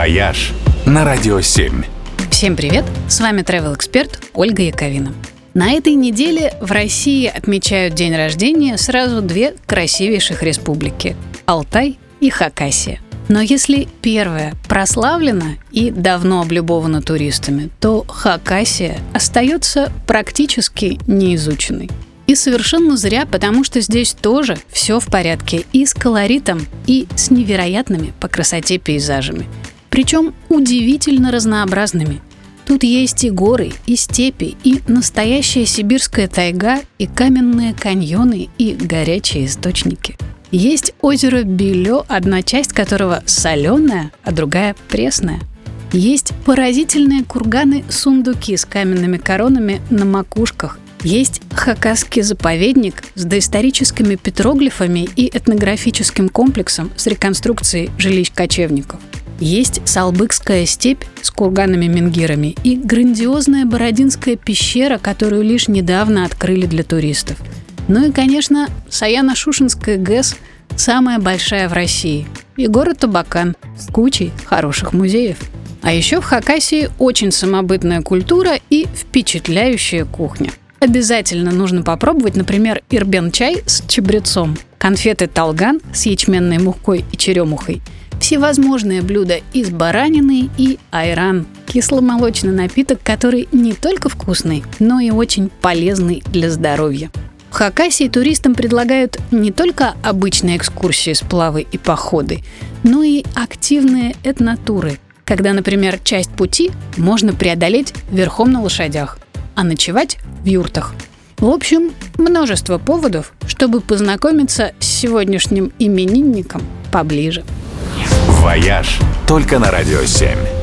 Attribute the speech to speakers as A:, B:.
A: «Вояж» на Радио 7.
B: Всем привет! С вами travel эксперт Ольга Яковина. На этой неделе в России отмечают день рождения сразу две красивейших республики – Алтай и Хакасия. Но если первая прославлена и давно облюбована туристами, то Хакасия остается практически неизученной. И совершенно зря, потому что здесь тоже все в порядке и с колоритом, и с невероятными по красоте пейзажами. Причем удивительно разнообразными. Тут есть и горы, и степи, и настоящая сибирская тайга, и каменные каньоны, и горячие источники. Есть озеро Белё, одна часть которого соленая, а другая пресная. Есть поразительные курганы-сундуки с каменными коронами на макушках есть Хакасский заповедник с доисторическими петроглифами и этнографическим комплексом с реконструкцией жилищ кочевников. Есть Салбыкская степь с курганами-менгирами и грандиозная Бородинская пещера, которую лишь недавно открыли для туристов. Ну и, конечно, Саяно-Шушинская ГЭС – самая большая в России. И город Табакан с кучей хороших музеев. А еще в Хакасии очень самобытная культура и впечатляющая кухня. Обязательно нужно попробовать, например, ирбен-чай с чабрецом, конфеты талган с ячменной мукой и черемухой, всевозможные блюда из баранины и айран – кисломолочный напиток, который не только вкусный, но и очень полезный для здоровья. В Хакасии туристам предлагают не только обычные экскурсии, сплавы и походы, но и активные этнотуры, когда, например, часть пути можно преодолеть верхом на лошадях, а ночевать в юртах. В общем, множество поводов, чтобы познакомиться с сегодняшним именинником поближе.
A: «Вояж» только на Радио 7.